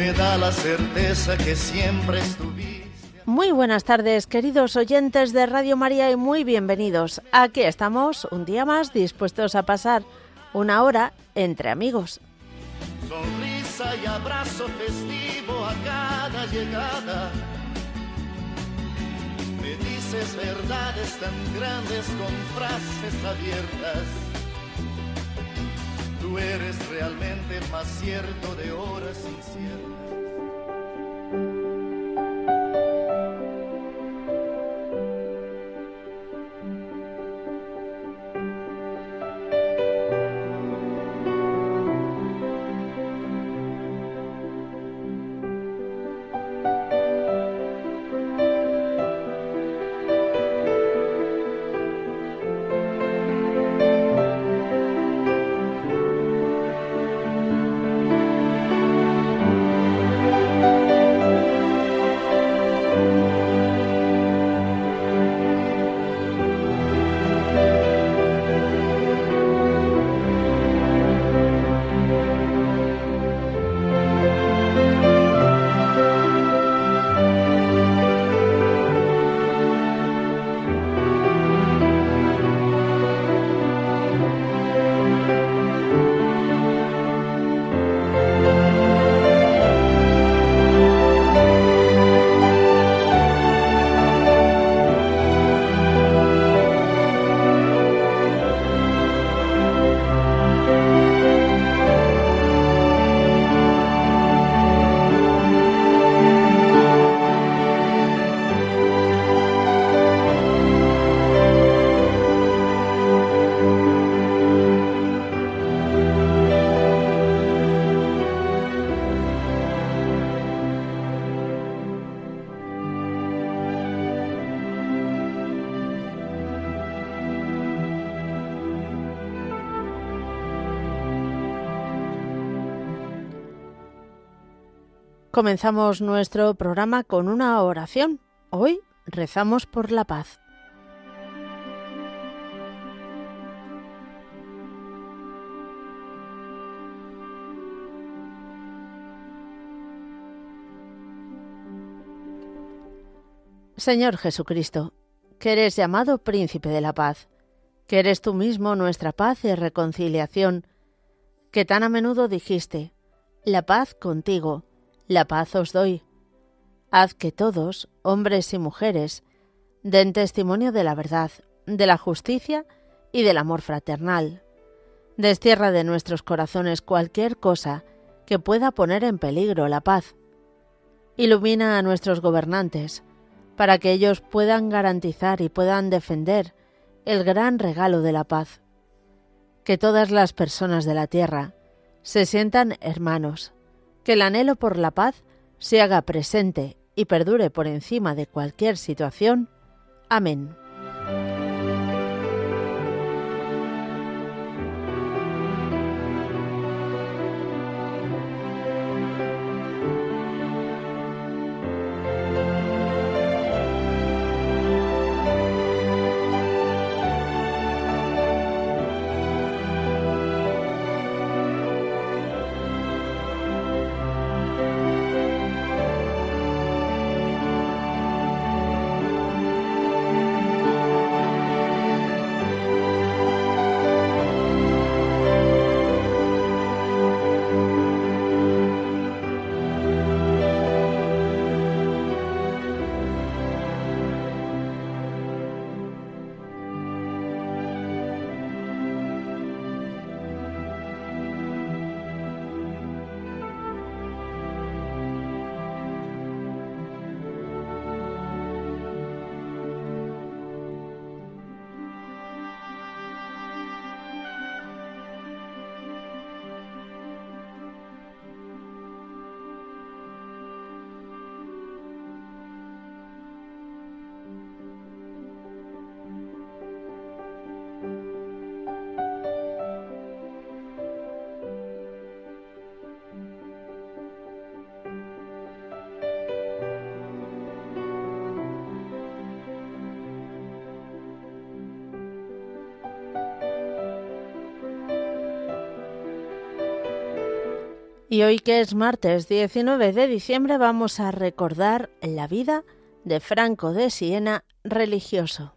me da la certeza que siempre estuviste. Muy buenas tardes, queridos oyentes de Radio María, y muy bienvenidos. Aquí estamos un día más dispuestos a pasar una hora entre amigos. Sonrisa y abrazo festivo a cada llegada. Me dices verdades tan grandes con frases abiertas. Tú eres realmente más cierto de horas inciertas. Comenzamos nuestro programa con una oración. Hoy rezamos por la paz. Señor Jesucristo, que eres llamado príncipe de la paz, que eres tú mismo nuestra paz y reconciliación, que tan a menudo dijiste, la paz contigo, la paz os doy. Haz que todos, hombres y mujeres, den testimonio de la verdad, de la justicia y del amor fraternal. Destierra de nuestros corazones cualquier cosa que pueda poner en peligro la paz. Ilumina a nuestros gobernantes, para que ellos puedan garantizar y puedan defender el gran regalo de la paz. Que todas las personas de la tierra se sientan hermanos, que el anhelo por la paz se haga presente y perdure por encima de cualquier situación. Amén. Y hoy que es martes 19 de diciembre vamos a recordar la vida de Franco de Siena religioso.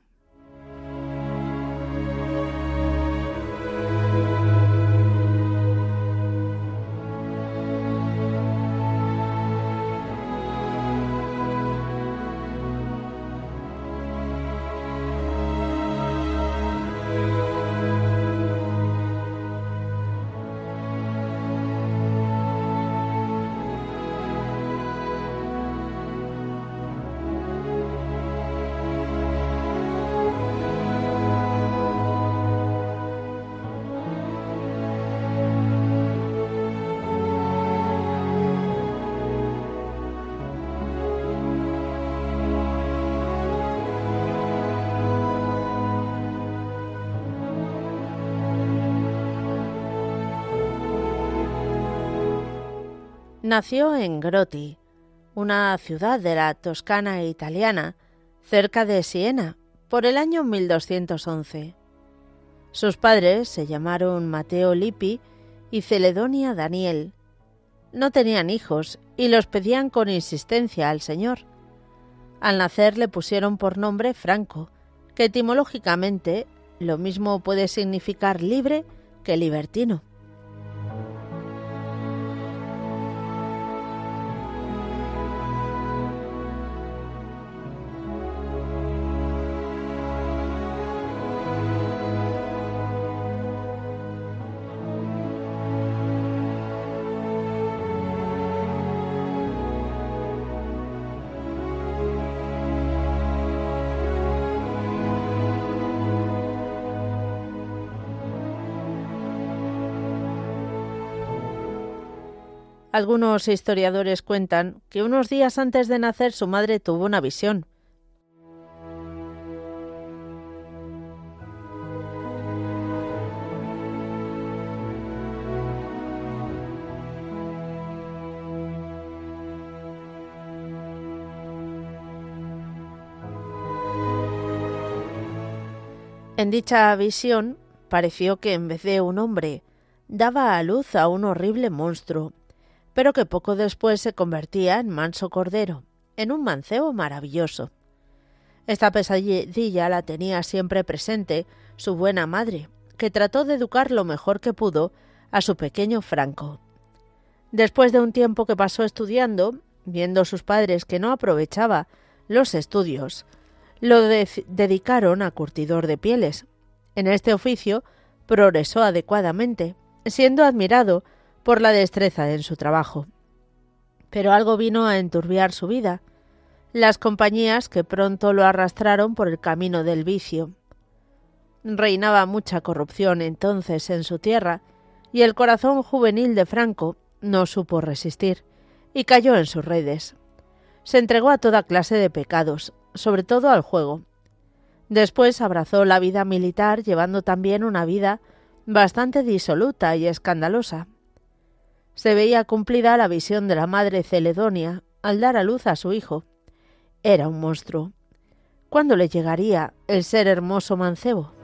Nació en Groti, una ciudad de la Toscana italiana, cerca de Siena, por el año 1211. Sus padres se llamaron Mateo Lippi y Celedonia Daniel. No tenían hijos y los pedían con insistencia al Señor. Al nacer le pusieron por nombre Franco, que etimológicamente lo mismo puede significar libre que libertino. Algunos historiadores cuentan que unos días antes de nacer su madre tuvo una visión. En dicha visión pareció que en vez de un hombre daba a luz a un horrible monstruo pero que poco después se convertía en manso cordero, en un mancebo maravilloso. Esta pesadilla la tenía siempre presente su buena madre, que trató de educar lo mejor que pudo a su pequeño Franco. Después de un tiempo que pasó estudiando, viendo sus padres que no aprovechaba los estudios, lo dedicaron a curtidor de pieles. En este oficio progresó adecuadamente, siendo admirado por la destreza en su trabajo. Pero algo vino a enturbiar su vida, las compañías que pronto lo arrastraron por el camino del vicio. Reinaba mucha corrupción entonces en su tierra, y el corazón juvenil de Franco no supo resistir, y cayó en sus redes. Se entregó a toda clase de pecados, sobre todo al juego. Después abrazó la vida militar, llevando también una vida bastante disoluta y escandalosa se veía cumplida la visión de la madre Celedonia al dar a luz a su hijo. Era un monstruo. ¿Cuándo le llegaría el ser hermoso mancebo?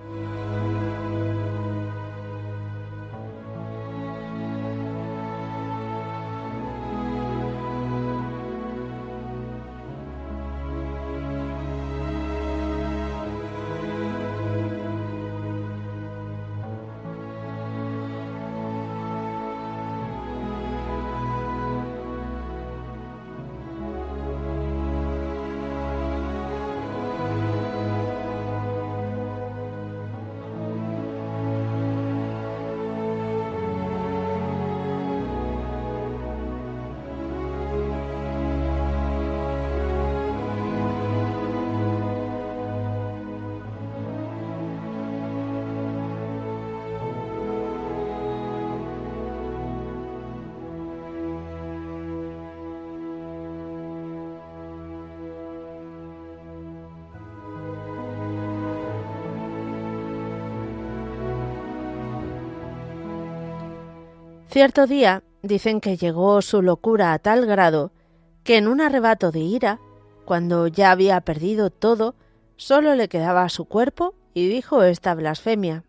Cierto día dicen que llegó su locura a tal grado que en un arrebato de ira, cuando ya había perdido todo, solo le quedaba su cuerpo y dijo esta blasfemia.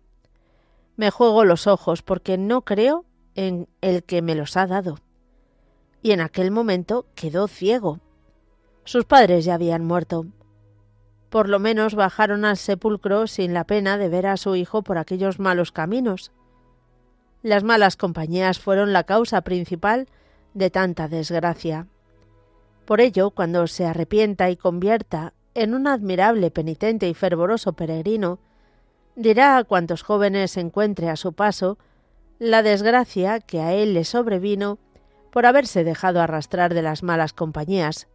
Me juego los ojos porque no creo en el que me los ha dado. y en aquel momento quedó ciego. Sus padres ya habían muerto. Por lo menos bajaron al sepulcro sin la pena de ver a su hijo por aquellos malos caminos. Las malas compañías fueron la causa principal de tanta desgracia. Por ello, cuando se arrepienta y convierta en un admirable penitente y fervoroso peregrino, dirá a cuantos jóvenes encuentre a su paso la desgracia que a él le sobrevino por haberse dejado arrastrar de las malas compañías,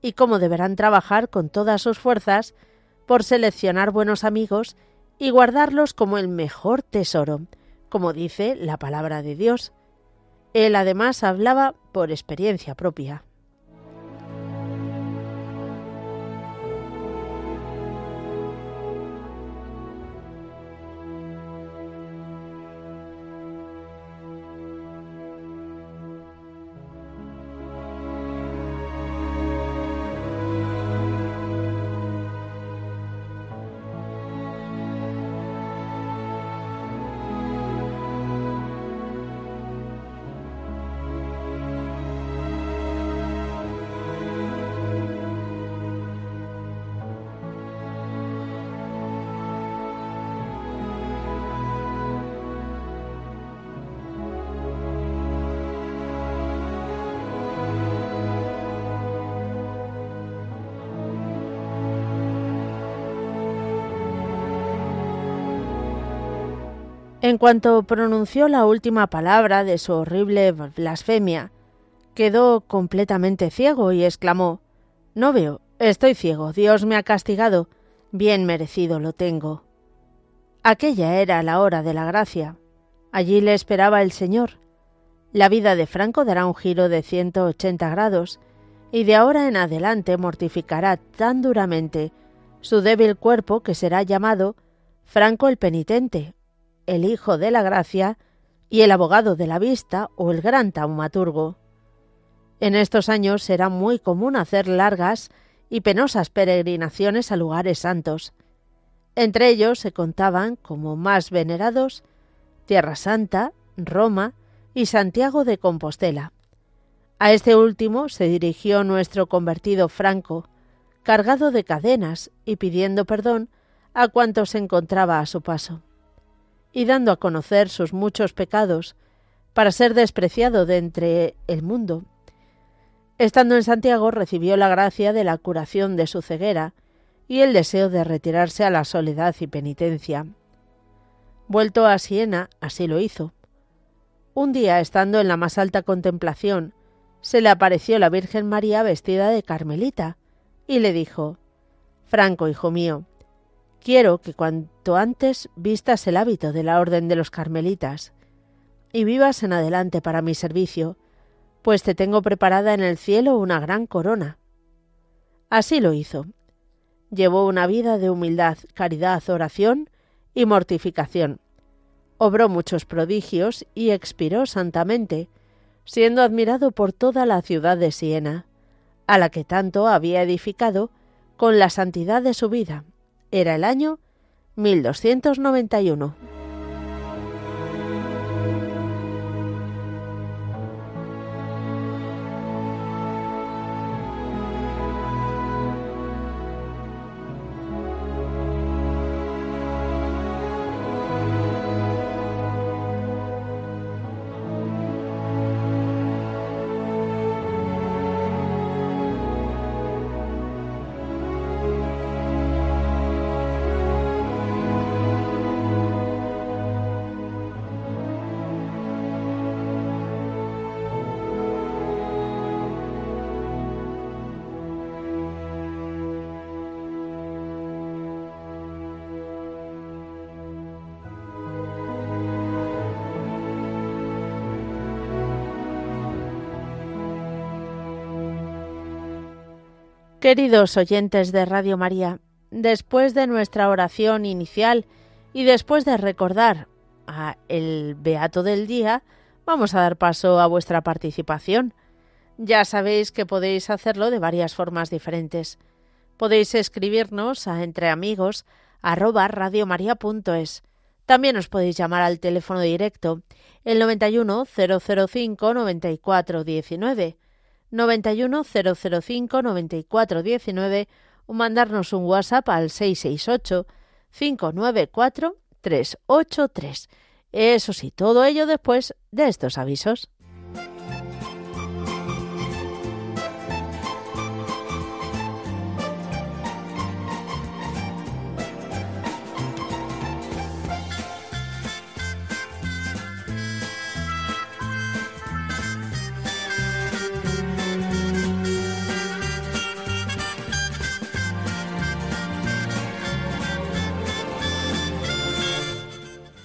y cómo deberán trabajar con todas sus fuerzas por seleccionar buenos amigos y guardarlos como el mejor tesoro, como dice la palabra de Dios. Él además hablaba por experiencia propia. En cuanto pronunció la última palabra de su horrible blasfemia, quedó completamente ciego y exclamó No veo, estoy ciego, Dios me ha castigado, bien merecido lo tengo. Aquella era la hora de la gracia. Allí le esperaba el Señor. La vida de Franco dará un giro de 180 grados, y de ahora en adelante mortificará tan duramente su débil cuerpo que será llamado Franco el penitente el Hijo de la Gracia y el abogado de la vista o el gran taumaturgo. En estos años será muy común hacer largas y penosas peregrinaciones a lugares santos. Entre ellos se contaban como más venerados Tierra Santa, Roma y Santiago de Compostela. A este último se dirigió nuestro convertido Franco, cargado de cadenas y pidiendo perdón a cuantos se encontraba a su paso y dando a conocer sus muchos pecados, para ser despreciado de entre el mundo. Estando en Santiago recibió la gracia de la curación de su ceguera y el deseo de retirarse a la soledad y penitencia. Vuelto a Siena, así lo hizo. Un día, estando en la más alta contemplación, se le apareció la Virgen María vestida de carmelita, y le dijo Franco, hijo mío, Quiero que cuanto antes vistas el hábito de la Orden de los Carmelitas y vivas en adelante para mi servicio, pues te tengo preparada en el cielo una gran corona. Así lo hizo. Llevó una vida de humildad, caridad, oración y mortificación. Obró muchos prodigios y expiró santamente, siendo admirado por toda la ciudad de Siena, a la que tanto había edificado con la santidad de su vida era el año 1291. Queridos oyentes de Radio María, después de nuestra oración inicial y después de recordar a el Beato del Día, vamos a dar paso a vuestra participación. Ya sabéis que podéis hacerlo de varias formas diferentes. Podéis escribirnos a entreamigos arroba radiomaria.es. También os podéis llamar al teléfono directo el 91 005 94 19 91 005 94 19 o mandarnos un WhatsApp al 668 594 383. Eso sí, todo ello después de estos avisos.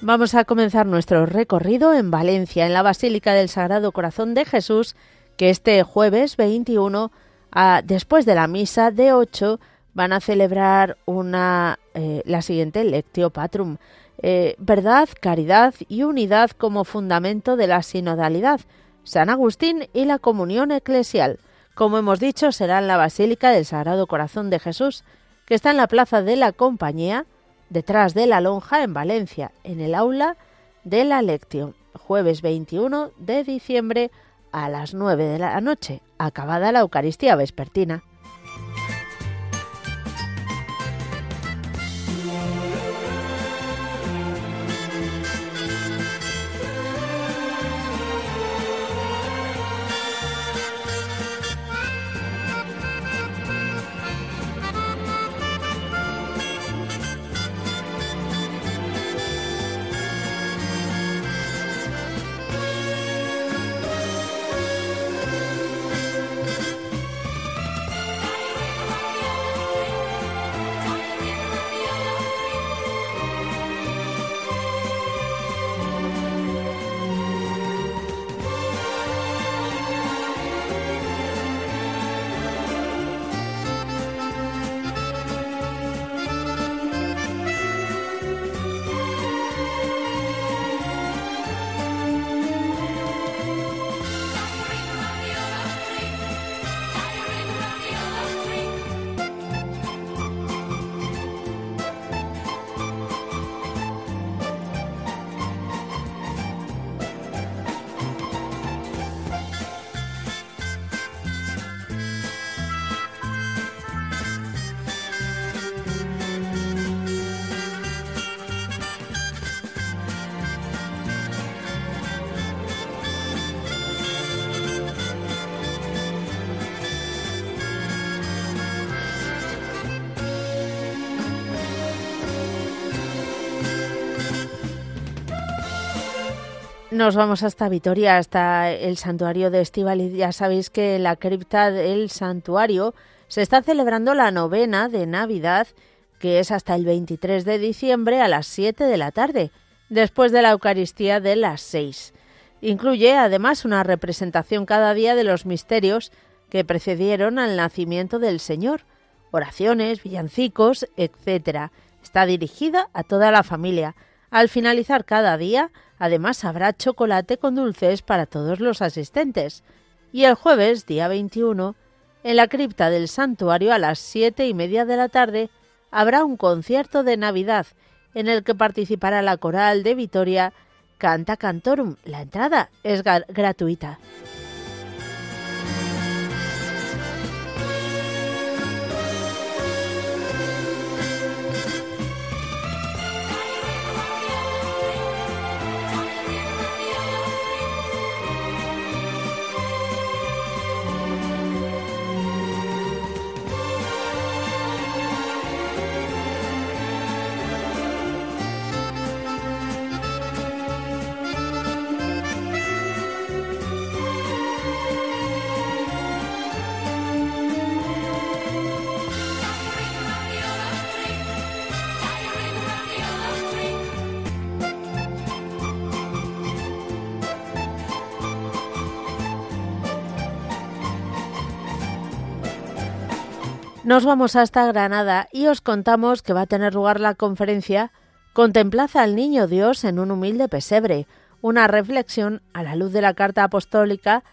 Vamos a comenzar nuestro recorrido en Valencia, en la Basílica del Sagrado Corazón de Jesús, que este jueves 21, después de la misa de 8, van a celebrar una, eh, la siguiente Lectio Patrum. Eh, verdad, caridad y unidad como fundamento de la sinodalidad. San Agustín y la comunión eclesial. Como hemos dicho, será en la Basílica del Sagrado Corazón de Jesús, que está en la Plaza de la Compañía, detrás de la lonja en Valencia, en el aula de la lección, jueves 21 de diciembre a las 9 de la noche, acabada la Eucaristía vespertina. Nos vamos hasta Vitoria, hasta el santuario de Estivaliz. Ya sabéis que en la cripta del santuario se está celebrando la novena de Navidad, que es hasta el 23 de diciembre a las 7 de la tarde, después de la Eucaristía de las 6. Incluye además una representación cada día de los misterios que precedieron al nacimiento del Señor, oraciones, villancicos, etc. Está dirigida a toda la familia. Al finalizar cada día, Además, habrá chocolate con dulces para todos los asistentes. Y el jueves, día 21, en la cripta del santuario a las siete y media de la tarde, habrá un concierto de Navidad en el que participará la coral de Vitoria Canta Cantorum. La entrada es gratuita. Nos vamos hasta Granada y os contamos que va a tener lugar la conferencia Contemplad al Niño Dios en un humilde pesebre, una reflexión a la luz de la carta apostólica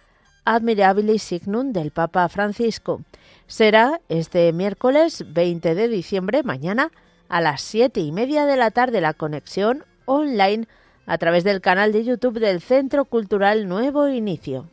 Admirabilis Signum del Papa Francisco. Será este miércoles 20 de diciembre, mañana, a las siete y media de la tarde, la conexión online a través del canal de YouTube del Centro Cultural Nuevo Inicio.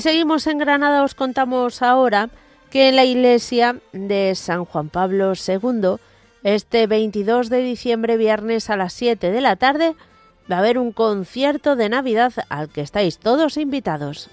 Seguimos en Granada, os contamos ahora que en la iglesia de San Juan Pablo II, este 22 de diciembre, viernes a las 7 de la tarde, va a haber un concierto de Navidad al que estáis todos invitados.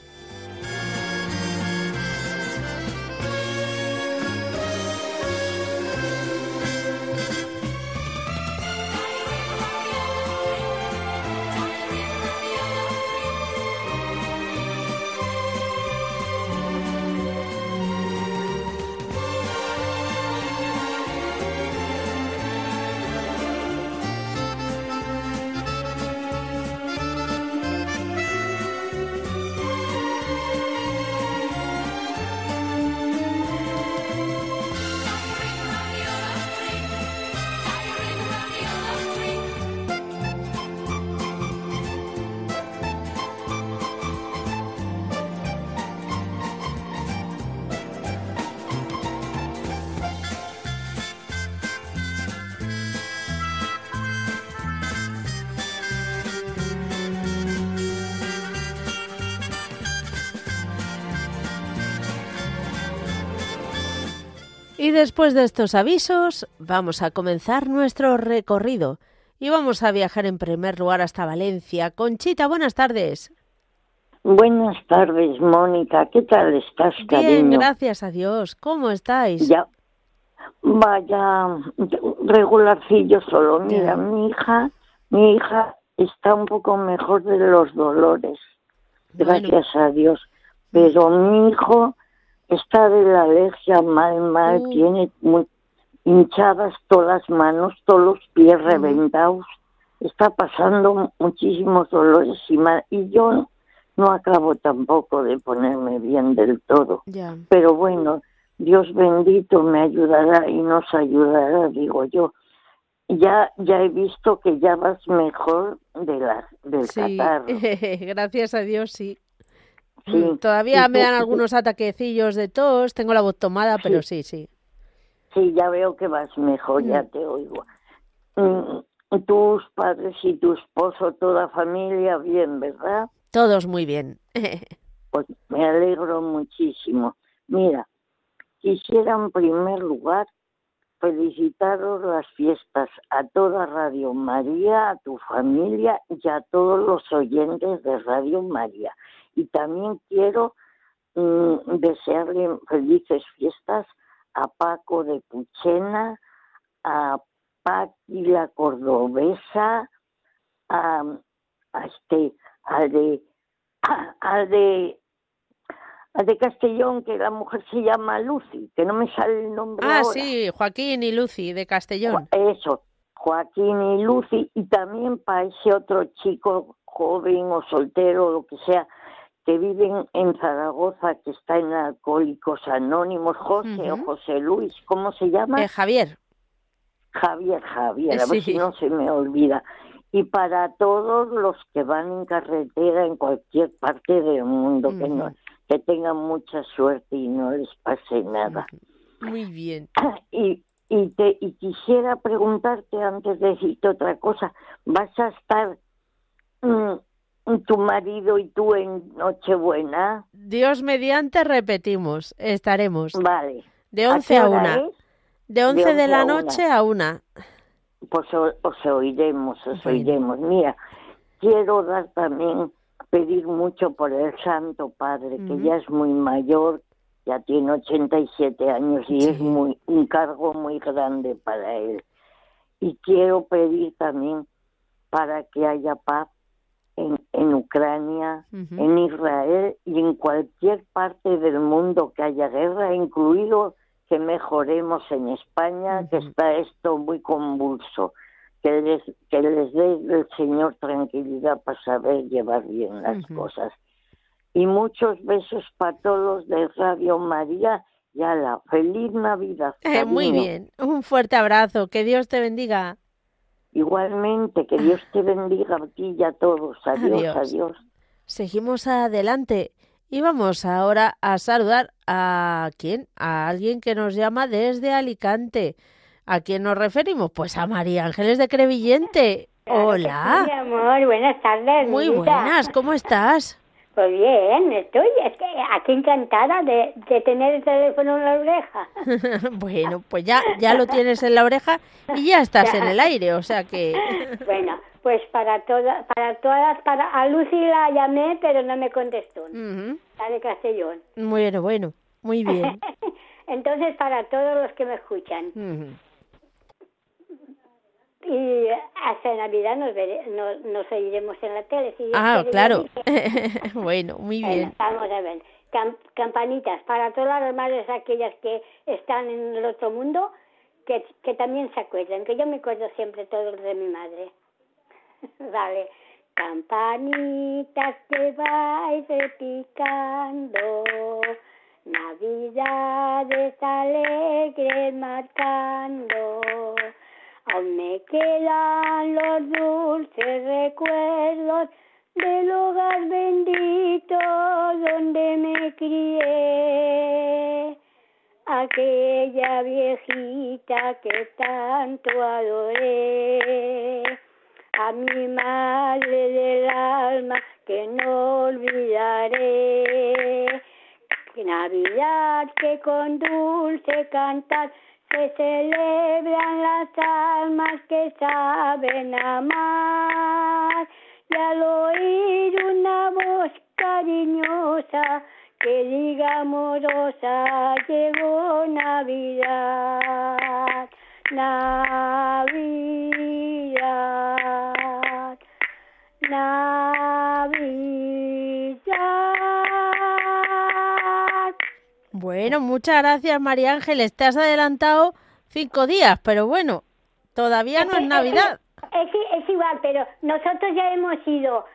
Después de estos avisos, vamos a comenzar nuestro recorrido y vamos a viajar en primer lugar hasta Valencia. Conchita, buenas tardes. Buenas tardes, Mónica. ¿Qué tal estás, cariño? Bien, gracias a Dios. ¿Cómo estáis? Ya, vaya, regularcillo solo. Mira, mi hija, mi hija está un poco mejor de los dolores, gracias a Dios. Pero mi hijo está de la alergia mal, mal, Mm. tiene muy hinchadas todas las manos, todos los pies reventados, está pasando muchísimos dolores y mal, y yo no acabo tampoco de ponerme bien del todo. Ya. Pero bueno, Dios bendito me ayudará y nos ayudará, digo yo. Ya, ya he visto que ya vas mejor de la, del Sí, catarro. gracias a Dios, sí. Sí. Mm, Todavía me dan algunos ataquecillos de tos, tengo la voz tomada, pero Sí. sí, sí. Sí, ya veo que vas mejor, ya Mm. te oigo. Mm, Tus padres y tu esposo, toda familia, bien, ¿verdad? Todos muy bien. Pues me alegro muchísimo. Mira, quisiera en primer lugar felicitaros las fiestas a toda Radio María, a tu familia y a todos los oyentes de Radio María. Y también quiero mm, desearle felices fiestas a Paco de Puchena, a Paqui la Cordobesa, a, a este, al de, al de, al de Castellón, que la mujer se llama Lucy, que no me sale el nombre ah, ahora. sí, Joaquín y Lucy de Castellón. Eso, Joaquín y Lucy, y también para ese otro chico joven o soltero, lo que sea, que viven en Zaragoza, que está en Alcohólicos Anónimos, José o José Luis, ¿cómo se llama? Eh, Javier. Javier, Javier, a ver si no se me olvida. Y para todos los que van en carretera en cualquier parte del mundo, que, no, que tengan mucha suerte y no les pase nada. Muy bien. Y, y, te, y quisiera preguntarte antes de decirte otra cosa, ¿vas a estar mm, tu marido y tú en Nochebuena? Dios mediante repetimos, estaremos Vale. de ¿A 11 qué a hora 1. es? De 11 de, 11 la a una. noche a 1. Pues o- os oiremos, os oiremos. Mira, quiero dar también, pedir mucho por el Santo Padre, que ya es muy mayor, ya tiene 87 años y es Sí. muy un cargo muy grande para él. Y quiero pedir también para que haya paz en, en Ucrania, en Israel y en cualquier parte del mundo que haya guerra, incluido que mejoremos en España, que está esto muy convulso, que les, que les dé el Señor tranquilidad para saber llevar bien las cosas. Y muchos besos para todos de Radio María y a la feliz Navidad. Eh, muy bien, un fuerte abrazo, que Dios te bendiga. Igualmente, que Dios te bendiga a ti y a todos. Adiós, adiós. Seguimos adelante y vamos ahora a saludar a quién? A alguien que nos llama desde Alicante. ¿A quién nos referimos? Pues a María Ángeles de Crevillente. Hola. mi amor, buenas tardes. Muy buenas, ¿cómo estás? Pues bien, estoy aquí encantada de, tener el teléfono en la oreja. bueno, pues ya, ya lo tienes en la oreja y ya estás en el aire, o sea que... bueno, pues para todas, para todas, para a Lucy la llamé, pero no me contestó. La de Castellón. Bueno, bueno, muy bien. Entonces, para todos los que me escuchan. Y hasta Navidad nos, nos, nos oiremos en la tele. ah, claro. bueno, muy bien. vamos a ver. campanitas para todas las madres aquellas que están en el otro mundo, que, que también se acuerdan, que yo me acuerdo siempre todos de mi madre. vale. Campanitas que vais repicando, Navidades alegres marcando Aún me quedan los dulces recuerdos del hogar bendito donde me crié. Aquella viejita que tanto adoré. A mi madre del alma que no olvidaré. Navidad que con dulce cantar se celebran las almas que saben amar y al oír una voz cariñosa que diga amorosa llegó Navidad, Navidad, Navidad. Bueno, muchas gracias, María Ángeles. Te has adelantado cinco días, pero bueno, todavía no es Navidad. Es, igual, pero nosotros ya hemos ido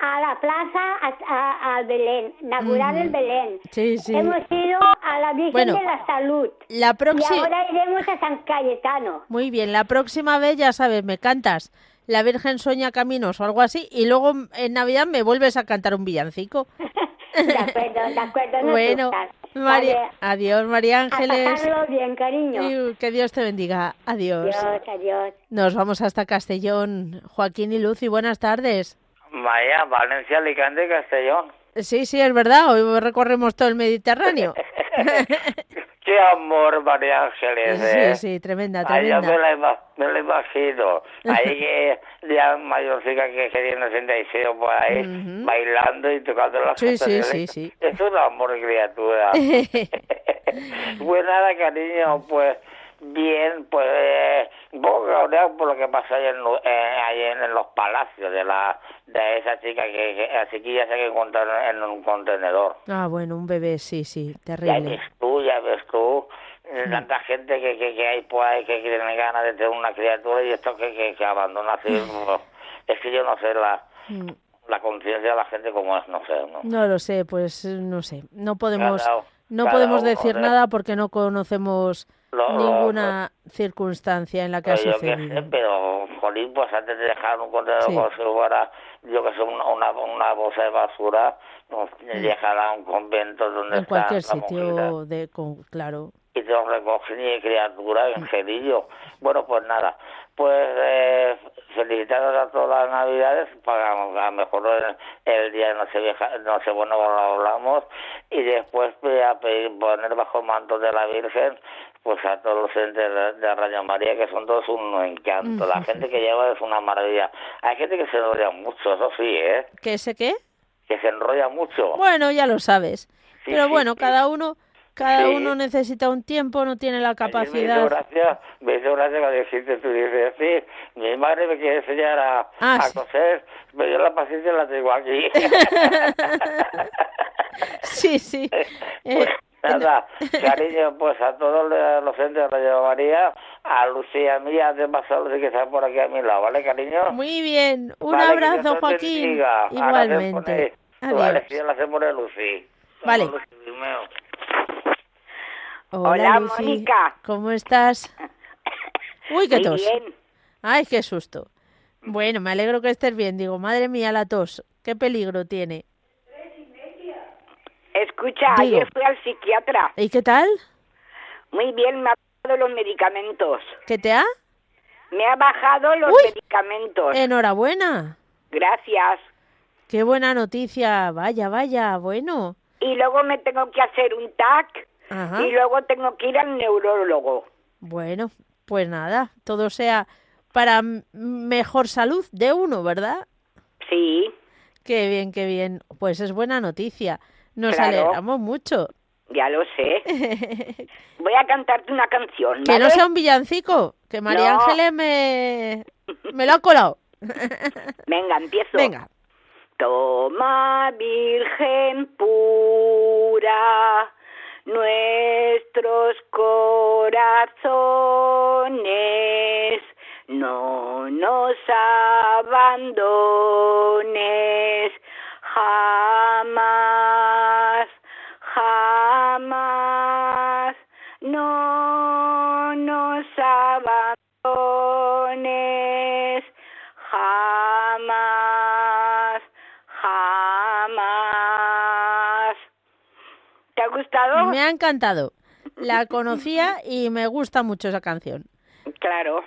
a la plaza, a, Belén, inaugurar el Belén. Sí, sí. Hemos ido a la Virgen de la Salud. La próxima... Y ahora iremos a San Cayetano. Muy bien, la próxima vez ya sabes, me cantas La Virgen Sueña Caminos o algo así y luego en Navidad me vuelves a cantar un villancico. de acuerdo, de acuerdo. bueno, María, adiós, María Ángeles. bien, cariño. que Dios te bendiga. Adiós. Adiós, adiós. Nos vamos hasta Castellón. Joaquín y Lucy, buenas tardes. Vaya, Valencia, Alicante, Castellón. Sí, sí, es verdad. Hoy recorremos todo el Mediterráneo. Qué amor, María Ángeles. Sí, ¿eh? sí, tremenda, tremenda. me, la, me lo imagino. Ahí que ya mayorcica que queriendo sentarse por ahí, bailando y tocando las sí, Sí, sí, sí. Es un amor, criatura. pues nada, cariño, pues bien, pues poco cabreado por lo que pasó ahí en, eh, en, los palacios de la de esa chica que, que así que ya se que encontraron en un contenedor. Ah, bueno, un bebé, sí, sí, terrible. Ya ves tú, ya ves tú, mm. tanta gente que, que, que hay por ahí que tiene ganas de tener una criatura y esto que, que, que abandona así, es que yo no sé la... Mm. La conciencia de la gente como es, no sé. No, no lo sé, pues no sé. No podemos, no podemos decir nada porque no conocemos ninguna circunstancia en la que ha sucedido. pero, jolín, pues antes de dejar un contenedor con si fuera, yo que sé, una, una, una, bolsa de basura, nos mm. dejará a un convento donde En cualquier sitio, de, con, claro. Y te lo recogen y criatura, angelillo. Bueno, pues nada, pues eh, felicitaros a todas las navidades, para a lo mejor el, día de Nochevieja, Nochebuena lo hablamos, y después voy a pedir, poner bajo el manto de la Virgen pues a todos los entes de, Radio María, que son todos un encanto. La gente que lleva es una maravilla. Hay gente que se enrolla mucho, eso sí, ¿eh? ¿Qué sé qué? Que se enrolla mucho. Bueno, ya lo sabes. Pero bueno, cada uno cada uno necesita un tiempo, no tiene la capacidad. Me hizo gracia, me hizo gracia cuando dijiste, tú dices, sí, mi madre me quiere enseñar a, ah, a coser, me dio la paciencia la tengo aquí. sí, sí. Eh, Nada, cariño, pues a todos los centros de Radio María, a Lucía mía, de más a Lucía que está por aquí a mi lado, ¿vale, cariño? Muy bien, un Vale, abrazo, Joaquín. Igualmente. Vale, Adiós. ya la se pone Lucy. Vale. Lucy. Hola, Hola, Lucy. Mónica. ¿Cómo estás? Uy, qué Muy tos. bien. Ay, qué susto. Bueno, me alegro que estés bien. Digo, madre mía, la tos. ¿Qué peligro tiene? Escucha, Digo. ayer fui al psiquiatra. ¿Y qué tal? Muy bien, me ha bajado los medicamentos. ¿Qué te ha? Me ha bajado los Uy. medicamentos. Enhorabuena. Gracias. Qué buena noticia. Vaya, vaya. Bueno. Y luego me tengo que hacer un TAC Ajá. y luego tengo que ir al neurólogo. Bueno, pues nada. Todo sea para mejor salud de uno, ¿verdad? Sí, Qué bien, qué bien. Pues es buena noticia. Nos Claro. alegramos mucho. ya lo sé. Voy a cantarte una canción. Que no ¿vale? sea un villancico, que María No. Ángeles me, me lo ha colado. Venga, empiezo. Venga. Toma, Virgen pura, nuestros corazones, no nos abandones jamás, Me ha encantado. La conocía y me gusta mucho esa canción. Claro.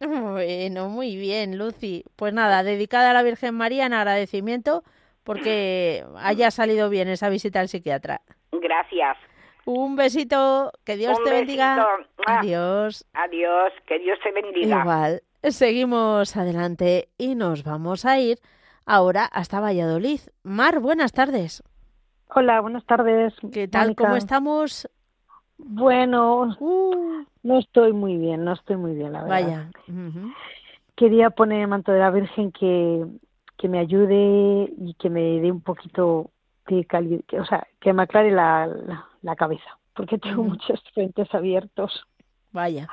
Bueno, muy bien, Lucy. Pues nada, dedicada a la Virgen María en agradecimiento porque haya salido bien esa visita al psiquiatra. Gracias. Un besito, que Dios Un te bendiga. besito. ¡Mua! Adiós. Adiós. Que Dios te bendiga. Igual. Seguimos adelante y nos vamos a ir ahora hasta Valladolid. Mar, buenas tardes. Hola, buenas tardes. ¿Qué tal? ¿Cómo estamos? Bueno, Uh, no estoy muy bien, no estoy muy bien, la verdad. vaya. Quería poner el manto de la Virgen que, que me ayude y que me dé un poquito de calidad, o sea, que me aclare la, la, la cabeza, porque tengo muchos frentes abiertos Vaya.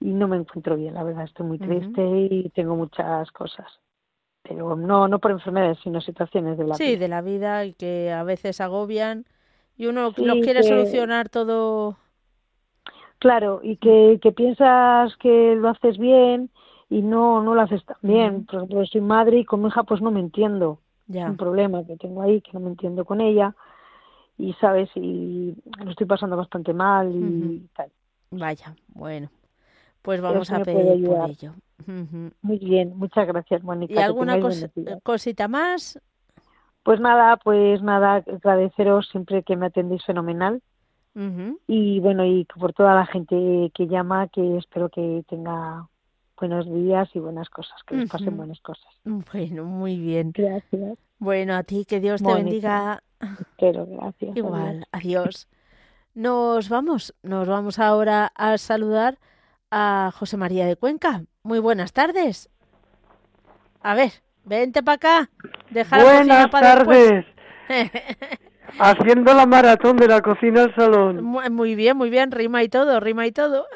y no me encuentro bien, la verdad, estoy muy triste y tengo muchas cosas. Pero no, no por enfermedades, sino situaciones de la Sí, vida. de la vida y que a veces agobian y uno Sí, lo quiere que- solucionar todo. Claro, y que, que piensas que lo haces bien y no, no lo haces tan bien. Por ejemplo, soy madre y con mi hija pues no me entiendo. Es Ya. un problema que tengo ahí, que no me entiendo con ella. Y, ¿sabes? Y lo estoy pasando bastante mal y tal. Vaya. Bueno. Pues vamos a pedir por ello. Muy bien, muchas gracias, Mónica. ¿Y alguna cos- cosita más? Pues nada, pues nada, agradeceros siempre que me atendéis fenomenal. Y bueno, y por toda la gente que llama, que espero que tenga buenos días y buenas cosas, que les pasen buenas cosas. Bueno, muy bien. Gracias. Bueno, a ti que Dios te bendiga. Gracias. Igual, adiós. Nos vamos, nos vamos ahora a saludar a José María de Cuenca. Muy buenas tardes. A ver, vente para acá. Deja la cocina Buenas pa' después. tardes. Haciendo la maratón de la cocina al salón. Mu- Muy bien, muy bien, rima y todo, rima y todo.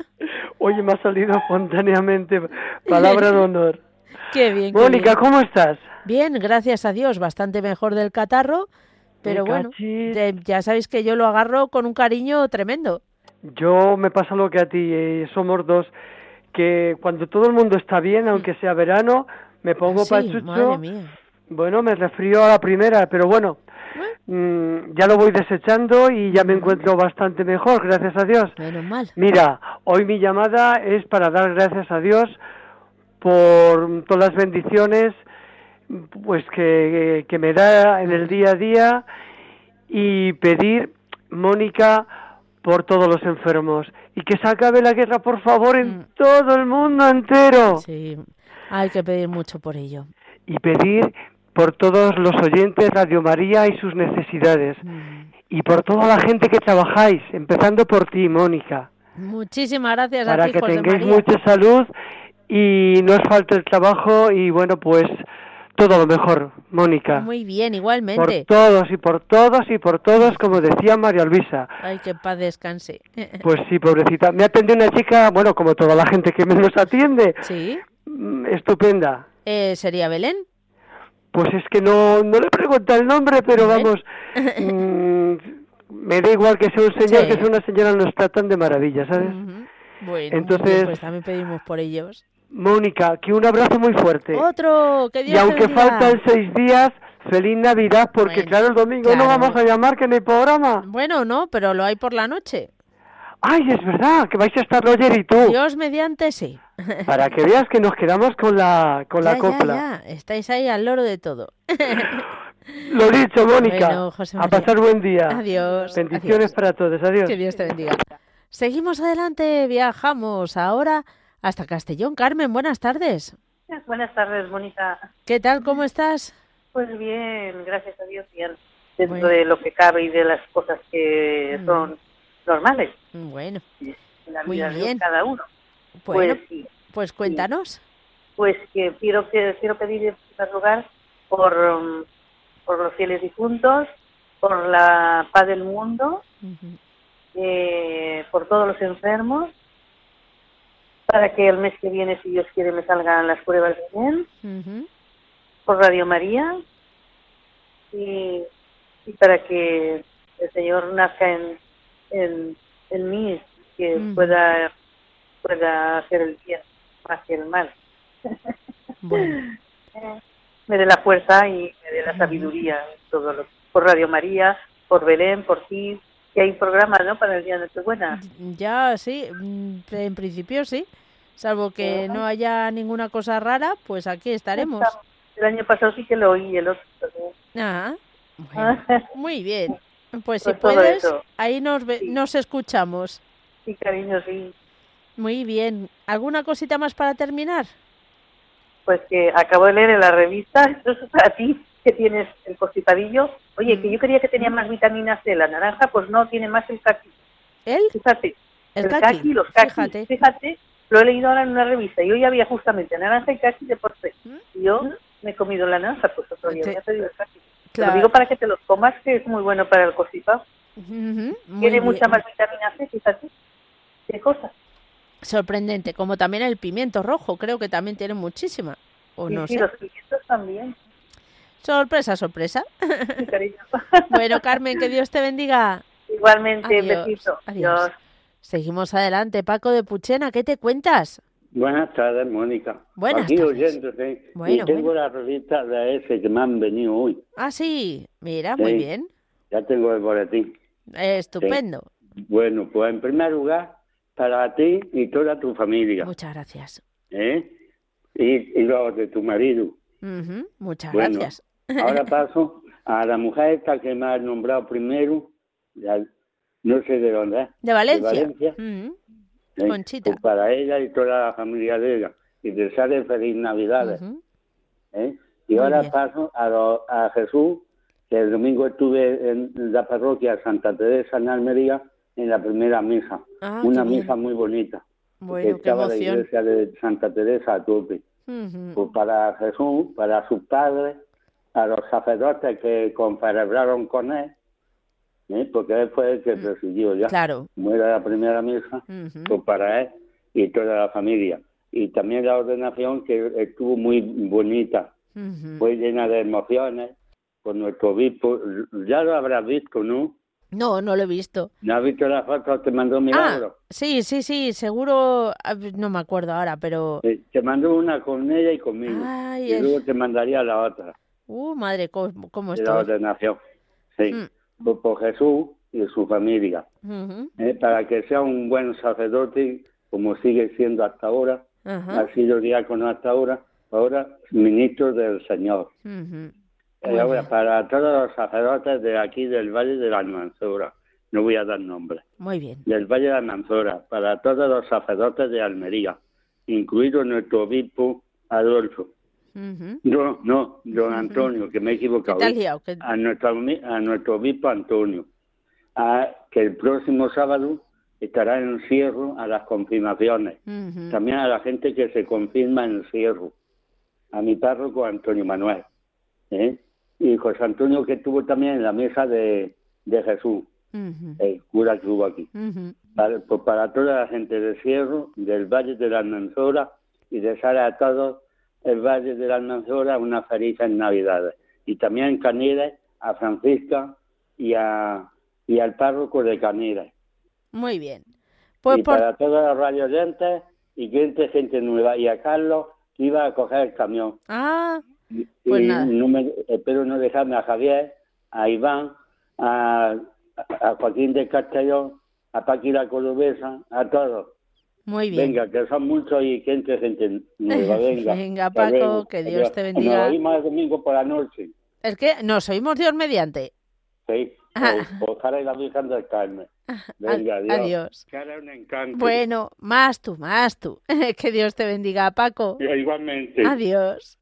Oye, me ha salido espontáneamente. Palabra de honor. Qué bien. qué Mónica, bien. ¿cómo estás? Bien, gracias a Dios, bastante mejor del catarro, pero Me bueno, ya sabéis que yo lo agarro con un cariño tremendo. Yo me pasa lo que a ti. eh, somos dos. Que cuando todo el mundo está bien, aunque sea verano, me pongo Sí, madre pachucho. mía. Bueno, me resfrío a la primera, pero bueno, mm, ya lo voy desechando y ya me encuentro bastante mejor, gracias a Dios. Menos mal. Mira, hoy mi llamada es para dar gracias a Dios por todas las bendiciones pues que, que me da en el día a día y pedir, Mónica, por todos los enfermos y que se acabe la guerra, por favor, en Mm. todo el mundo entero. Sí, hay que pedir mucho por ello. Y pedir por todos los oyentes Radio María y sus necesidades. Mm. Y por toda la gente que trabajáis, empezando por ti, Mónica. Muchísimas gracias para a ti, que José tengáis María. mucha salud y no os falte el trabajo y bueno pues todo lo mejor, Mónica. Muy bien, igualmente. Por todos y por todos y por todos, como decía María Luisa. Ay, que paz descanse. Pues sí, pobrecita. Me atendió una chica, bueno, como toda la gente que nos atiende. Sí. Mm, Estupenda. Eh, ¿Sería Belén? Pues es que no, no le pregunto el nombre, pero vamos, mm, me da igual que sea un señor Sí. que sea una señora, nos tratan de maravilla, ¿sabes? Ujú. Bueno, Entonces- pues también pedimos por ellos. Mónica, que un abrazo muy fuerte. Otro, que Dios y aunque faltan seis días, feliz Navidad, porque Bueno, claro, el domingo no vamos a llamar que no hay programa. Bueno, no, pero lo hay por la noche. Ay, es verdad, que vais a estar Roger y tú. Dios mediante sí. Para que veas que nos quedamos con la, con la Ya, ya, copla. ya, Estáis ahí al loro de todo. Lo dicho, Mónica. Bueno, José a pasar buen día. Adiós. Bendiciones adiós. para todos. Adiós. Que Dios te bendiga. Seguimos adelante, viajamos ahora hasta Castellón. Carmen, buenas tardes. Buenas tardes, Mónica. ¿Qué tal? ¿Cómo estás? Pues bien, gracias a Dios, bien. Dentro Bueno. de lo que cabe y de las cosas que Mm. son normales Bueno, en la Muy de bien. cada uno. bueno, Pues sí, pues cuéntanos. pues que quiero que quiero pedir en primer lugar por um, por los fieles difuntos, por la paz del mundo, eh, por todos los enfermos, para que el mes que viene, si Dios quiere, me salgan las pruebas bien. Ujú. por Radio María y, y para que el Señor nazca en, en, en mí, que pueda, pueda hacer el bien más que el mal. Bueno, me dé la fuerza y me dé la sabiduría, todo lo, por Radio María, por Belén, por ti, que hay programas, ¿no?, para el Día de Nochebuena. ya sí, mm, en principio sí. Salvo que no haya ninguna cosa rara, pues aquí estaremos. El año pasado sí que lo oí, el otro también. Ah, bueno, muy bien. Pues si Pues puedes, eso. ahí nos, ve- Sí. nos escuchamos. Sí, cariño, sí. Muy bien. ¿Alguna cosita más para terminar? Pues que acabo de leer en la revista, esto es para ti, que tienes el constipadillo. Oye, que yo creía que tenía más vitamina C, la naranja, pues no, tiene más el caqui. ¿El? Fíjate, El el caqui, caqui, los caquis. fíjate. Fíjate. lo he leído ahora en una revista. y hoy había justamente naranja y caqui de postre. Y yo me he comido la naranja, pues otro día voy a pedir el caqui. Te lo digo para que te los comas, que es muy bueno para el constipado. Ujú, muy Tiene bien. mucha más vitamina C, fíjate. Qué cosa. Sorprendente, como también el pimiento rojo, creo que también tiene muchísima. O no sí, sé. los pimientos también. Sorpresa, sorpresa. Sí, cariño. bueno, Carmen, que Dios te bendiga. Igualmente, Adiós, besito. adiós. Adiós. Seguimos adelante. Paco de Puchena, ¿qué te cuentas? Buenas tardes, Mónica. Buenas Aquí tardes. oyéndote. Bueno, y tengo bueno. la revista de ese que me han venido hoy. Ah, sí, mira, muy Sí. bien. Ya tengo el boletín. Estupendo. Bueno, pues en primer lugar, para ti y toda tu familia. Muchas gracias. ¿eh? Y, y los de tu marido. Ujú, Muchas Bueno, gracias. Ahora paso a la mujer esta que me ha nombrado primero. no sé de dónde es. De Valencia. Valencia. Ujú, ¿eh? Conchita. Pues para ella y toda la familia de ella. Y desearle feliz Navidades. ¿eh? Y Muy ahora bien. paso a, lo- a Jesús, que el domingo estuve en la parroquia Santa Teresa en Almería en la primera misa. Ah, Una bien. misa muy bonita. que Bueno, qué estaba la iglesia de Santa Teresa a tope. Ujú. Pues para Jesús, para sus padres, a los sacerdotes que confederaron con él, ¿eh? porque él fue el que presidió ya. Mm. Claro. Como era la primera misa, pues para él y toda la familia. Y también la ordenación que estuvo muy bonita, fue llena de emociones, con nuestro obispo, ya lo habrás visto, ¿no? No, no lo he visto. ¿No has visto la foto? Te mandó Milagro. Ah, sí, sí, sí, seguro, ah, no me acuerdo ahora, pero... Te mandó una con ella y conmigo. Ay, y es- luego te mandaría la otra. Uh, madre, cómo, cómo de la ordenación. Sí, Mm. por, por Jesús y su familia, ¿eh? para que sea un buen sacerdote, como sigue siendo hasta ahora, ha sido diácono hasta ahora, ahora ministro del Señor. ahora, bien. para todos los sacerdotes de aquí del Valle de la Almanzora, no voy a dar nombre, Muy bien. del Valle de la Almanzora, para todos los sacerdotes de Almería, incluido nuestro obispo Adolfo. No, no, don Antonio, que me he equivocado. ¿Qué te has liado? ¿Qué- A nuestro, a nuestro obispo Antonio, a- que el próximo sábado estará en cierro a las confirmaciones. También a la gente que se confirma en cierro. a mi párroco Antonio Manuel. ¿eh? Y José Antonio que estuvo también en la mesa de, de Jesús, el cura que hubo aquí. Pues para toda la gente de Cierro, del Valle de la Almanzora y de Sara a todos el Valle de la Almanzora una feliz Navidades. Y también Caniles, a Francisca y, a, y al párroco de Caniles. Muy bien. Pues y para todos los radio oyentes y gente, gente nueva. Y a Carlos, que iba a coger el camión. Ah, pues y nada. No me, espero no dejarme a Javier, a Iván, a, a Joaquín de Castellón, a Paqui la Colubesa, a todos. Muy bien. Venga, que son muchos y gente, gente nueva. Venga, Venga, Paco, que Dios te Nos bendiga. oímos el domingo por la noche. Es que nos oímos Dios mediante. Sí. O- Ojalá y la Virgen del Carmen. Venga, adiós. Adiós. Que era un encanto. Bueno, más tú, más tú. que Dios te bendiga, Paco. Igualmente. Adiós.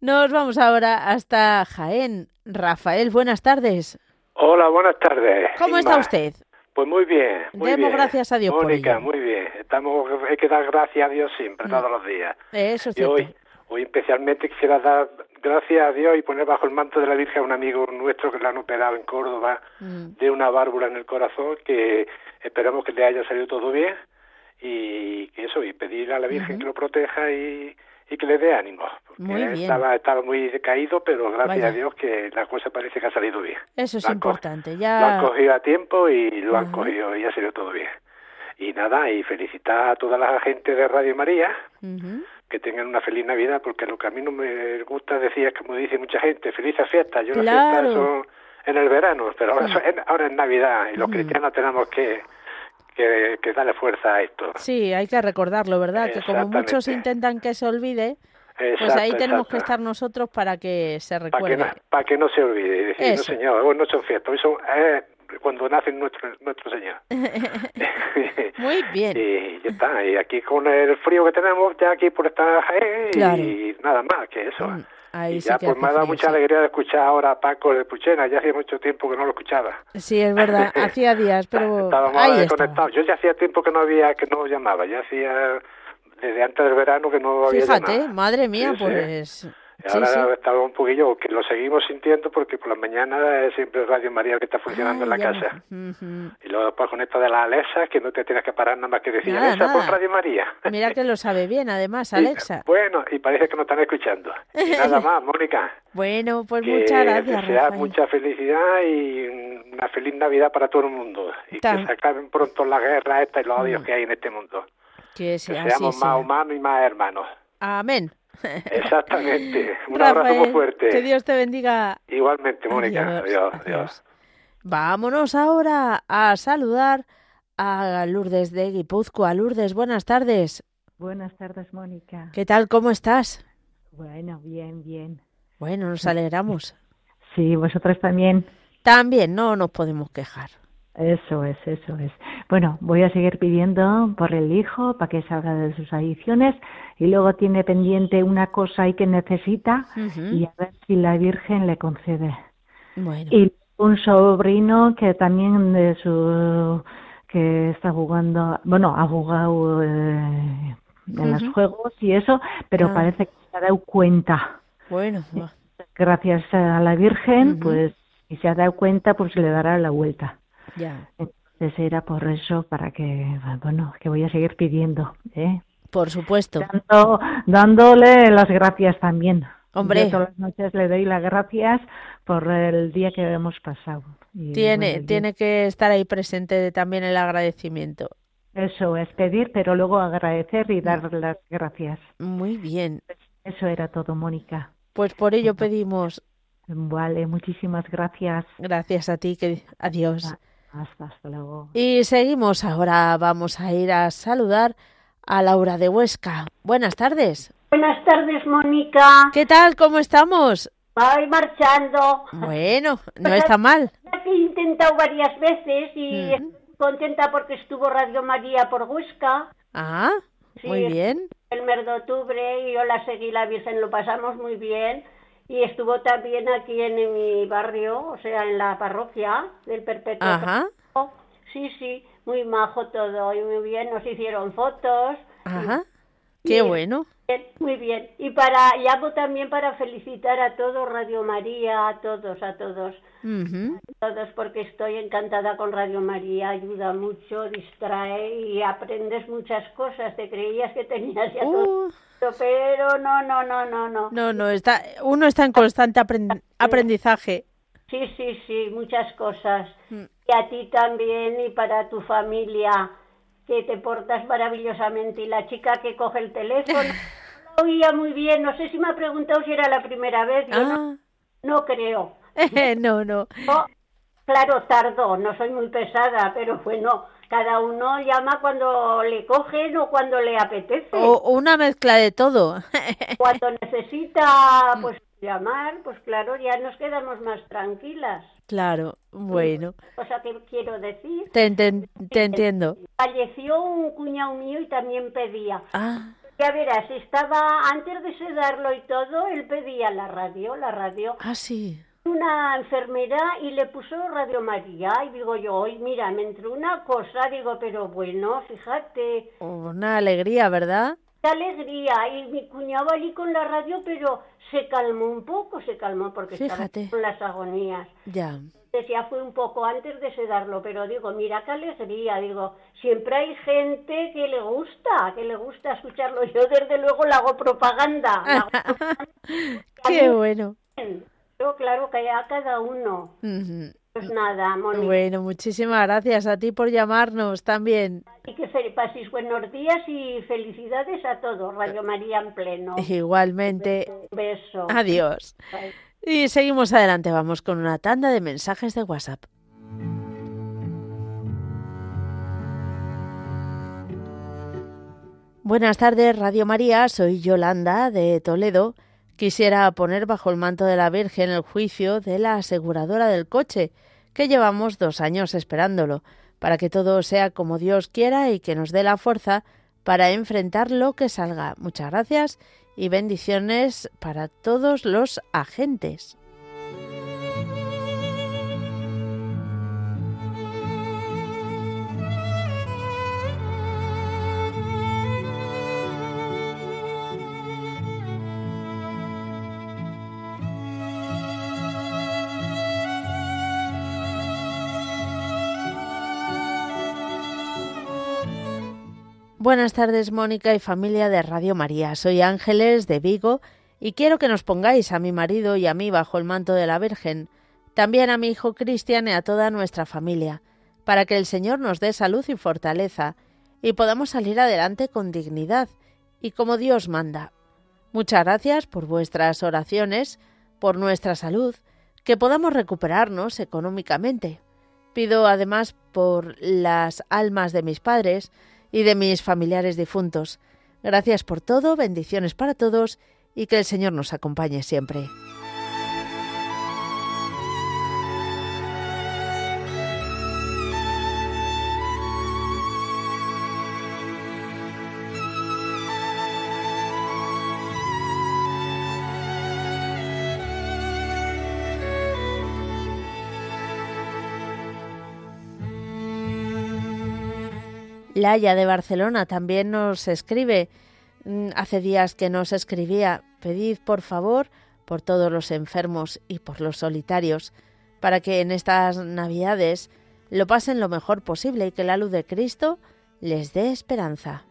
Nos vamos ahora hasta Jaén. Rafael, buenas tardes. Hola, buenas tardes. ¿Cómo Inma. está usted? Pues muy bien, muy Demos bien. gracias a Dios por Mónica, ello. muy bien. Estamos, hay que dar gracias a Dios siempre, Mm. todos los días. Eso es Y cierto. hoy, hoy especialmente quisiera dar gracias a Dios y poner bajo el manto de la Virgen a un amigo nuestro que le han operado en Córdoba Mm. de una válvula en el corazón que esperamos que le haya salido todo bien y que eso, y pedir a la Virgen que lo proteja y, y que le dé ánimo. porque Muy bien. Estaba, estaba muy decaído, pero gracias Vaya. a Dios que la cosa parece que ha salido bien. Eso es co- importante. Lo han Ya. cogido a tiempo y lo han cogido y ha salido todo bien. Y nada, y felicitar a toda la gente de Radio María que tengan una feliz Navidad, porque lo que a mí no me gusta decir es, como dice mucha gente, felices fiestas. Yo las Claro. fiestas son en el verano, pero ahora, Sí. son- en- ahora es Navidad y los cristianos tenemos que, que, que darle fuerza a esto. Sí, hay que recordarlo, ¿verdad? Que como muchos intentan que se olvide, pues ahí tenemos que estar nosotros para que se Para que, recuerde. no, para que no se olvide y decir, Eso. no señor, hoy no son fiestas, hoy son eh, cuando nace nuestro, nuestro Señor. Muy bien. Y ya está, y aquí con el frío que tenemos, ya aquí por estar Jaén, Claro. y nada más que eso. Mm, Ahí y sí ya que pues me ha dado mucha alegría de escuchar ahora a Paco de Puchena, ya hacía mucho tiempo que no lo escuchaba. Sí, es verdad, hacía días, pero Estábamos ahí desconectados. Yo ya hacía tiempo que no había, que no llamaba, ya hacía desde antes del verano que no había Fíjate, llamado. madre mía, Sí, pues... Sí, ahora sí. estaba un poquillo, que lo seguimos sintiendo porque por la mañana es siempre Radio María que está funcionando en la ya casa. Y luego después con esto de la Alexa, que no te tienes que parar nada más que decir, Nada, Alexa, nada. Radio María. Mira que lo sabe bien, además, Y, Alexa. Bueno, y parece que nos están escuchando. Y nada más, Mónica. Bueno, pues que muchas gracias, Rafael. mucha felicidad y una feliz Navidad para todo el mundo. Y Tan- que se acaben pronto las guerras estas y los odios Mm. que hay en este mundo. Que Que sea seamos más humanos y más hermanos. Amén. Exactamente. Un abrazo muy Rafael, fuerte. Que Dios te bendiga. Igualmente, Mónica. Adiós, Adiós, adiós. Vámonos ahora a saludar a Lourdes de Guipúzcoa. Lourdes, buenas tardes. Buenas tardes, Mónica. ¿Qué tal? ¿Cómo estás? Bueno, bien, bien. Bueno, nos alegramos. Sí, vosotros también. También no nos podemos quejar. Eso es, eso es. Bueno, voy a seguir pidiendo por el hijo para que salga de sus adicciones y luego tiene pendiente una cosa ahí que necesita y a ver si la Virgen le concede. Bueno, Y un sobrino que también de su que está jugando, bueno, ha jugado eh, en los juegos y eso, pero Ah. parece que se ha dado cuenta. bueno. Gracias a la Virgen, pues si se ha dado cuenta, pues le dará la vuelta. Ya. Entonces era por eso, para que, bueno, que voy a seguir pidiendo, ¿eh? Por supuesto. Dándole las gracias también. Hombre. Yo todas las noches le doy las gracias por el día que hemos pasado. Y, Tiene, bueno, tiene que estar ahí presente también el agradecimiento. Eso es pedir, pero luego agradecer y dar las gracias. Muy bien. Eso era todo, Mónica. Pues por ello pedimos Vale, muchísimas gracias. gracias a ti, que adiós. Hasta, hasta luego. Y seguimos ahora, vamos a ir a saludar a Laura de Huesca. Buenas tardes. Buenas tardes, Mónica. ¿Qué tal? ¿Cómo estamos? Voy marchando. Bueno, no está mal. Ya que he intentado varias veces y Mm. estoy contenta porque estuvo Radio María por Huesca Ah, Sí. muy bien. el mes de octubre y yo la seguí la Virgen, lo pasamos muy bien. Y estuvo también aquí en, mi barrio, o sea, en la parroquia del Perpetuo. Ajá. Sí, sí, muy majo todo y muy bien. Nos hicieron fotos. Ajá. Qué bueno. Muy bien. Y para llamo también para felicitar a todos Radio María, a todos, a todos. A todos porque estoy encantada con Radio María, ayuda mucho, distrae y aprendes muchas cosas. Te creías que tenías ya todo, pero no, no, no, no, no. No, no, está uno está en constante aprendizaje. Sí, sí, sí, muchas cosas. Mm. Y a ti también y para tu familia que te portas maravillosamente y la chica que coge el teléfono no oía muy bien, no sé si me ha preguntado si era la primera vez, yo no, ah. creo. no, no. Claro, tardo, no soy muy pesada, pero bueno, cada uno llama cuando le cogen o cuando le apetece. O una mezcla de todo. cuando necesita, pues llamar, pues claro, ya nos quedamos más tranquilas. Claro, bueno. Cosa que quiero decir. Te, entiendo. Falleció un cuñado mío y también pedía. Ah. Ya verás, estaba, antes de sedarlo y todo, él pedía la radio, la radio. Ah, sí. Una enfermera y le puso Radio María y digo yo, hoy mira, me entró una cosa, digo, pero bueno, fíjate. Una alegría, ¿verdad? alegría y mi cuñado allí con la radio, pero se calmó un poco, se calmó porque estaba con las agonías. Ya. Ya fue un poco antes de sedarlo, pero digo, mira qué alegría, digo, siempre hay gente que le gusta, que le gusta escucharlo. Yo desde luego le hago propaganda. qué bueno. Yo claro que a cada uno. Pues nada, Mónica. Bueno, muchísimas gracias a ti por llamarnos también. Y que paséis buenos días y felicidades a todos, Radio María en pleno. Igualmente. Un beso. Adiós. Y seguimos adelante, vamos con una tanda de mensajes de WhatsApp. Buenas tardes, Radio María. Soy Yolanda de Toledo. Quisiera poner bajo el manto de la Virgen el juicio de la aseguradora del coche, que llevamos dos años esperándolo, para que todo sea como Dios quiera y que nos dé la fuerza para enfrentar lo que salga. Muchas gracias y bendiciones para todos los agentes. Buenas tardes, Mónica y familia de Radio María. Soy Ángeles de Vigo y quiero que nos pongáis a mi marido y a mí bajo el manto de la Virgen, también a mi hijo Cristian y a toda nuestra familia, para que el Señor nos dé salud y fortaleza y podamos salir adelante con dignidad y como Dios manda. Muchas gracias por vuestras oraciones, por nuestra salud, que podamos recuperarnos económicamente. Pido además por las almas de mis padres, y de mis familiares difuntos. Gracias por todo, bendiciones para todos y que el Señor nos acompañe siempre. Laia de Barcelona también nos escribe. Mm, hace días que nos escribía. Pedid, por favor, por todos los enfermos y por los solitarios, para que en estas Navidades lo pasen lo mejor posible y que la luz de Cristo les dé esperanza.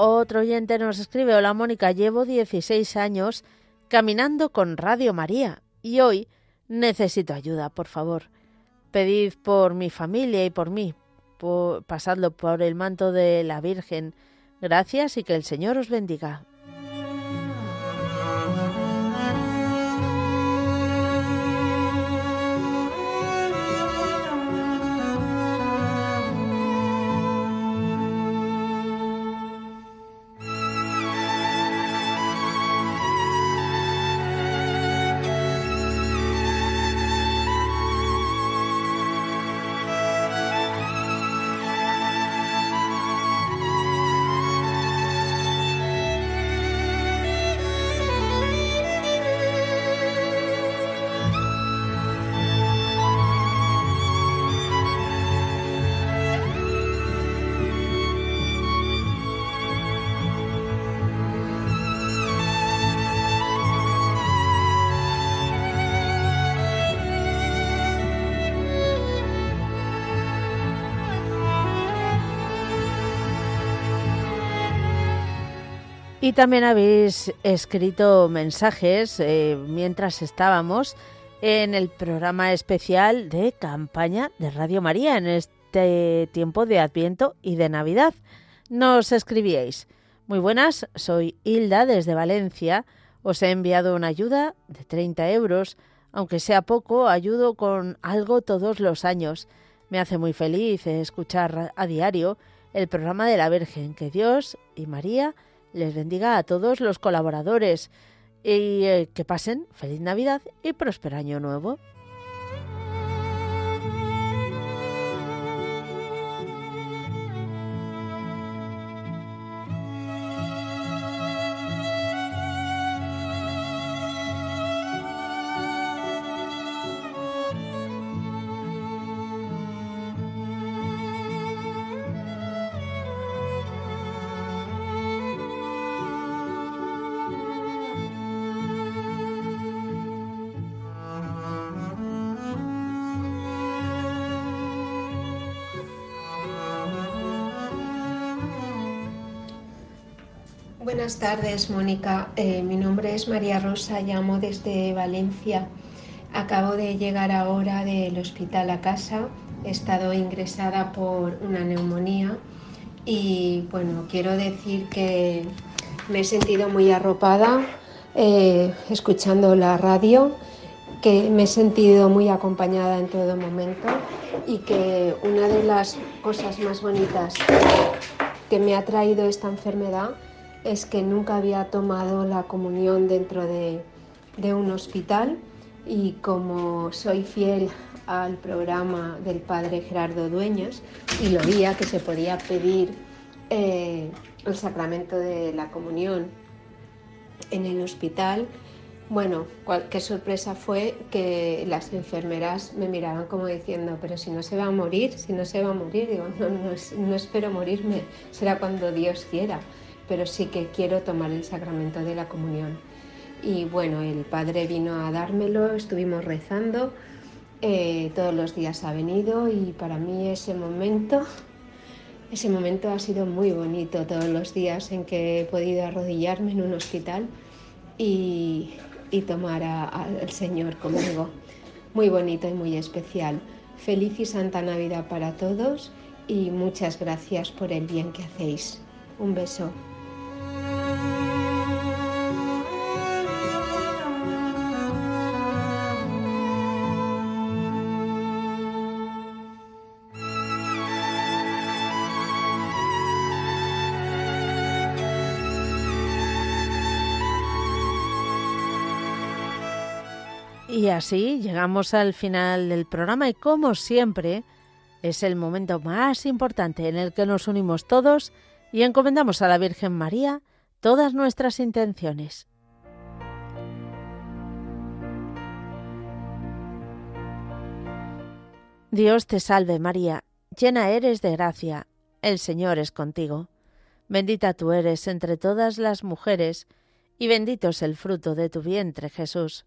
Otro oyente nos escribe, hola Mónica, llevo 16 años caminando con Radio María y hoy necesito ayuda, por favor. Pedid por mi familia y por mí, pasadlo por el manto de la Virgen. Gracias y que el Señor os bendiga. Y también habéis escrito mensajes eh, mientras estábamos en el programa especial de campaña de Radio María en este tiempo de Adviento y de Navidad. Nos escribíais. Muy buenas, soy Hilda desde Valencia. Os he enviado una ayuda de 30 euros. Aunque sea poco, ayudo con algo todos los años. Me hace muy feliz escuchar a diario el programa de la Virgen. Que Dios y María les bendiga a todos los colaboradores y eh, que pasen feliz Navidad y próspero año nuevo. Buenas tardes, Mónica. Eh, mi nombre es María Rosa, llamo desde Valencia. Acabo de llegar ahora del hospital a casa. He estado ingresada por una neumonía y bueno, quiero decir que me he sentido muy arropada eh, escuchando la radio, que me he sentido muy acompañada en todo momento y que una de las cosas más bonitas que me ha traído esta enfermedad es que nunca había tomado la comunión dentro de, un hospital y como soy fiel al programa del padre Gerardo Dueñas y lo veía que se podía pedir eh, el sacramento de la comunión en el hospital, bueno, qué sorpresa fue que las enfermeras me miraban como diciendo, pero si no se va a morir, si no se va a morir, digo, no, no espero morirme, será cuando Dios quiera pero sí que quiero tomar el sacramento de la comunión. Y bueno, el Padre vino a dármelo, estuvimos rezando, eh, todos los días ha venido y para mí ese momento, ese momento ha sido muy bonito, todos los días en que he podido arrodillarme en un hospital y, y tomar al Señor conmigo. Muy bonito y muy especial. Feliz y Santa Navidad para todos y muchas gracias por el bien que hacéis. Un beso. Y así llegamos al final del programa y como siempre es el momento más importante en el que nos unimos todos y encomendamos a la Virgen María todas nuestras intenciones. Dios te salve María, llena eres de gracia, el Señor es contigo. Bendita tú eres entre todas las mujeres, y bendito es el fruto de tu vientre Jesús.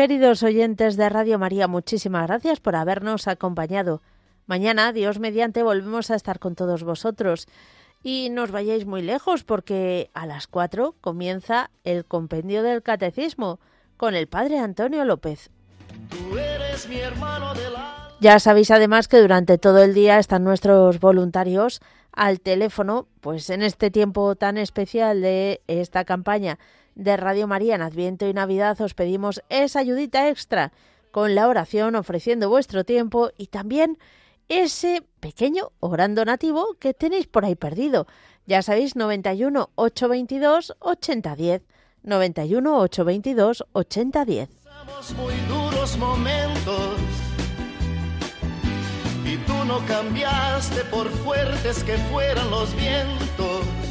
Queridos oyentes de Radio María, muchísimas gracias por habernos acompañado. Mañana, Dios mediante, volvemos a estar con todos vosotros. Y no os vayáis muy lejos porque a las cuatro comienza el compendio del catecismo con el padre Antonio López. Ya sabéis además que durante todo el día están nuestros voluntarios al teléfono, pues en este tiempo tan especial de esta campaña de Radio María en Adviento y Navidad os pedimos esa ayudita extra con la oración ofreciendo vuestro tiempo y también ese pequeño o gran donativo que tenéis por ahí perdido. Ya sabéis, 91 822 8010. 91 822 8010. muy duros momentos y tú no cambiaste por fuertes que fueran los vientos